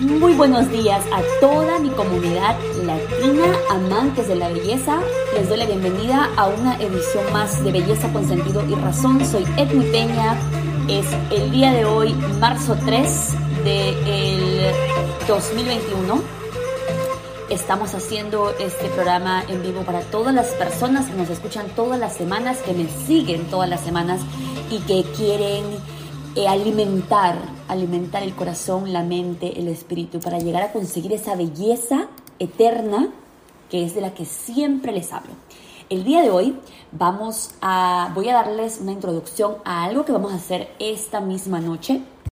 Muy buenos días a toda mi comunidad latina, amantes de la belleza. Les doy la bienvenida a una edición más de Belleza con Sentido y Razón. Soy Edmi Peña. Es el día de hoy, marzo 3 del de 2021. Estamos haciendo este programa en vivo para todas las personas que nos escuchan todas las semanas, que me siguen todas las semanas y que quieren eh, alimentar, alimentar el corazón, la mente, el espíritu, para llegar a conseguir esa belleza eterna que es de la que siempre les hablo. El día de hoy vamos a, voy a darles una introducción a algo que vamos a hacer esta misma noche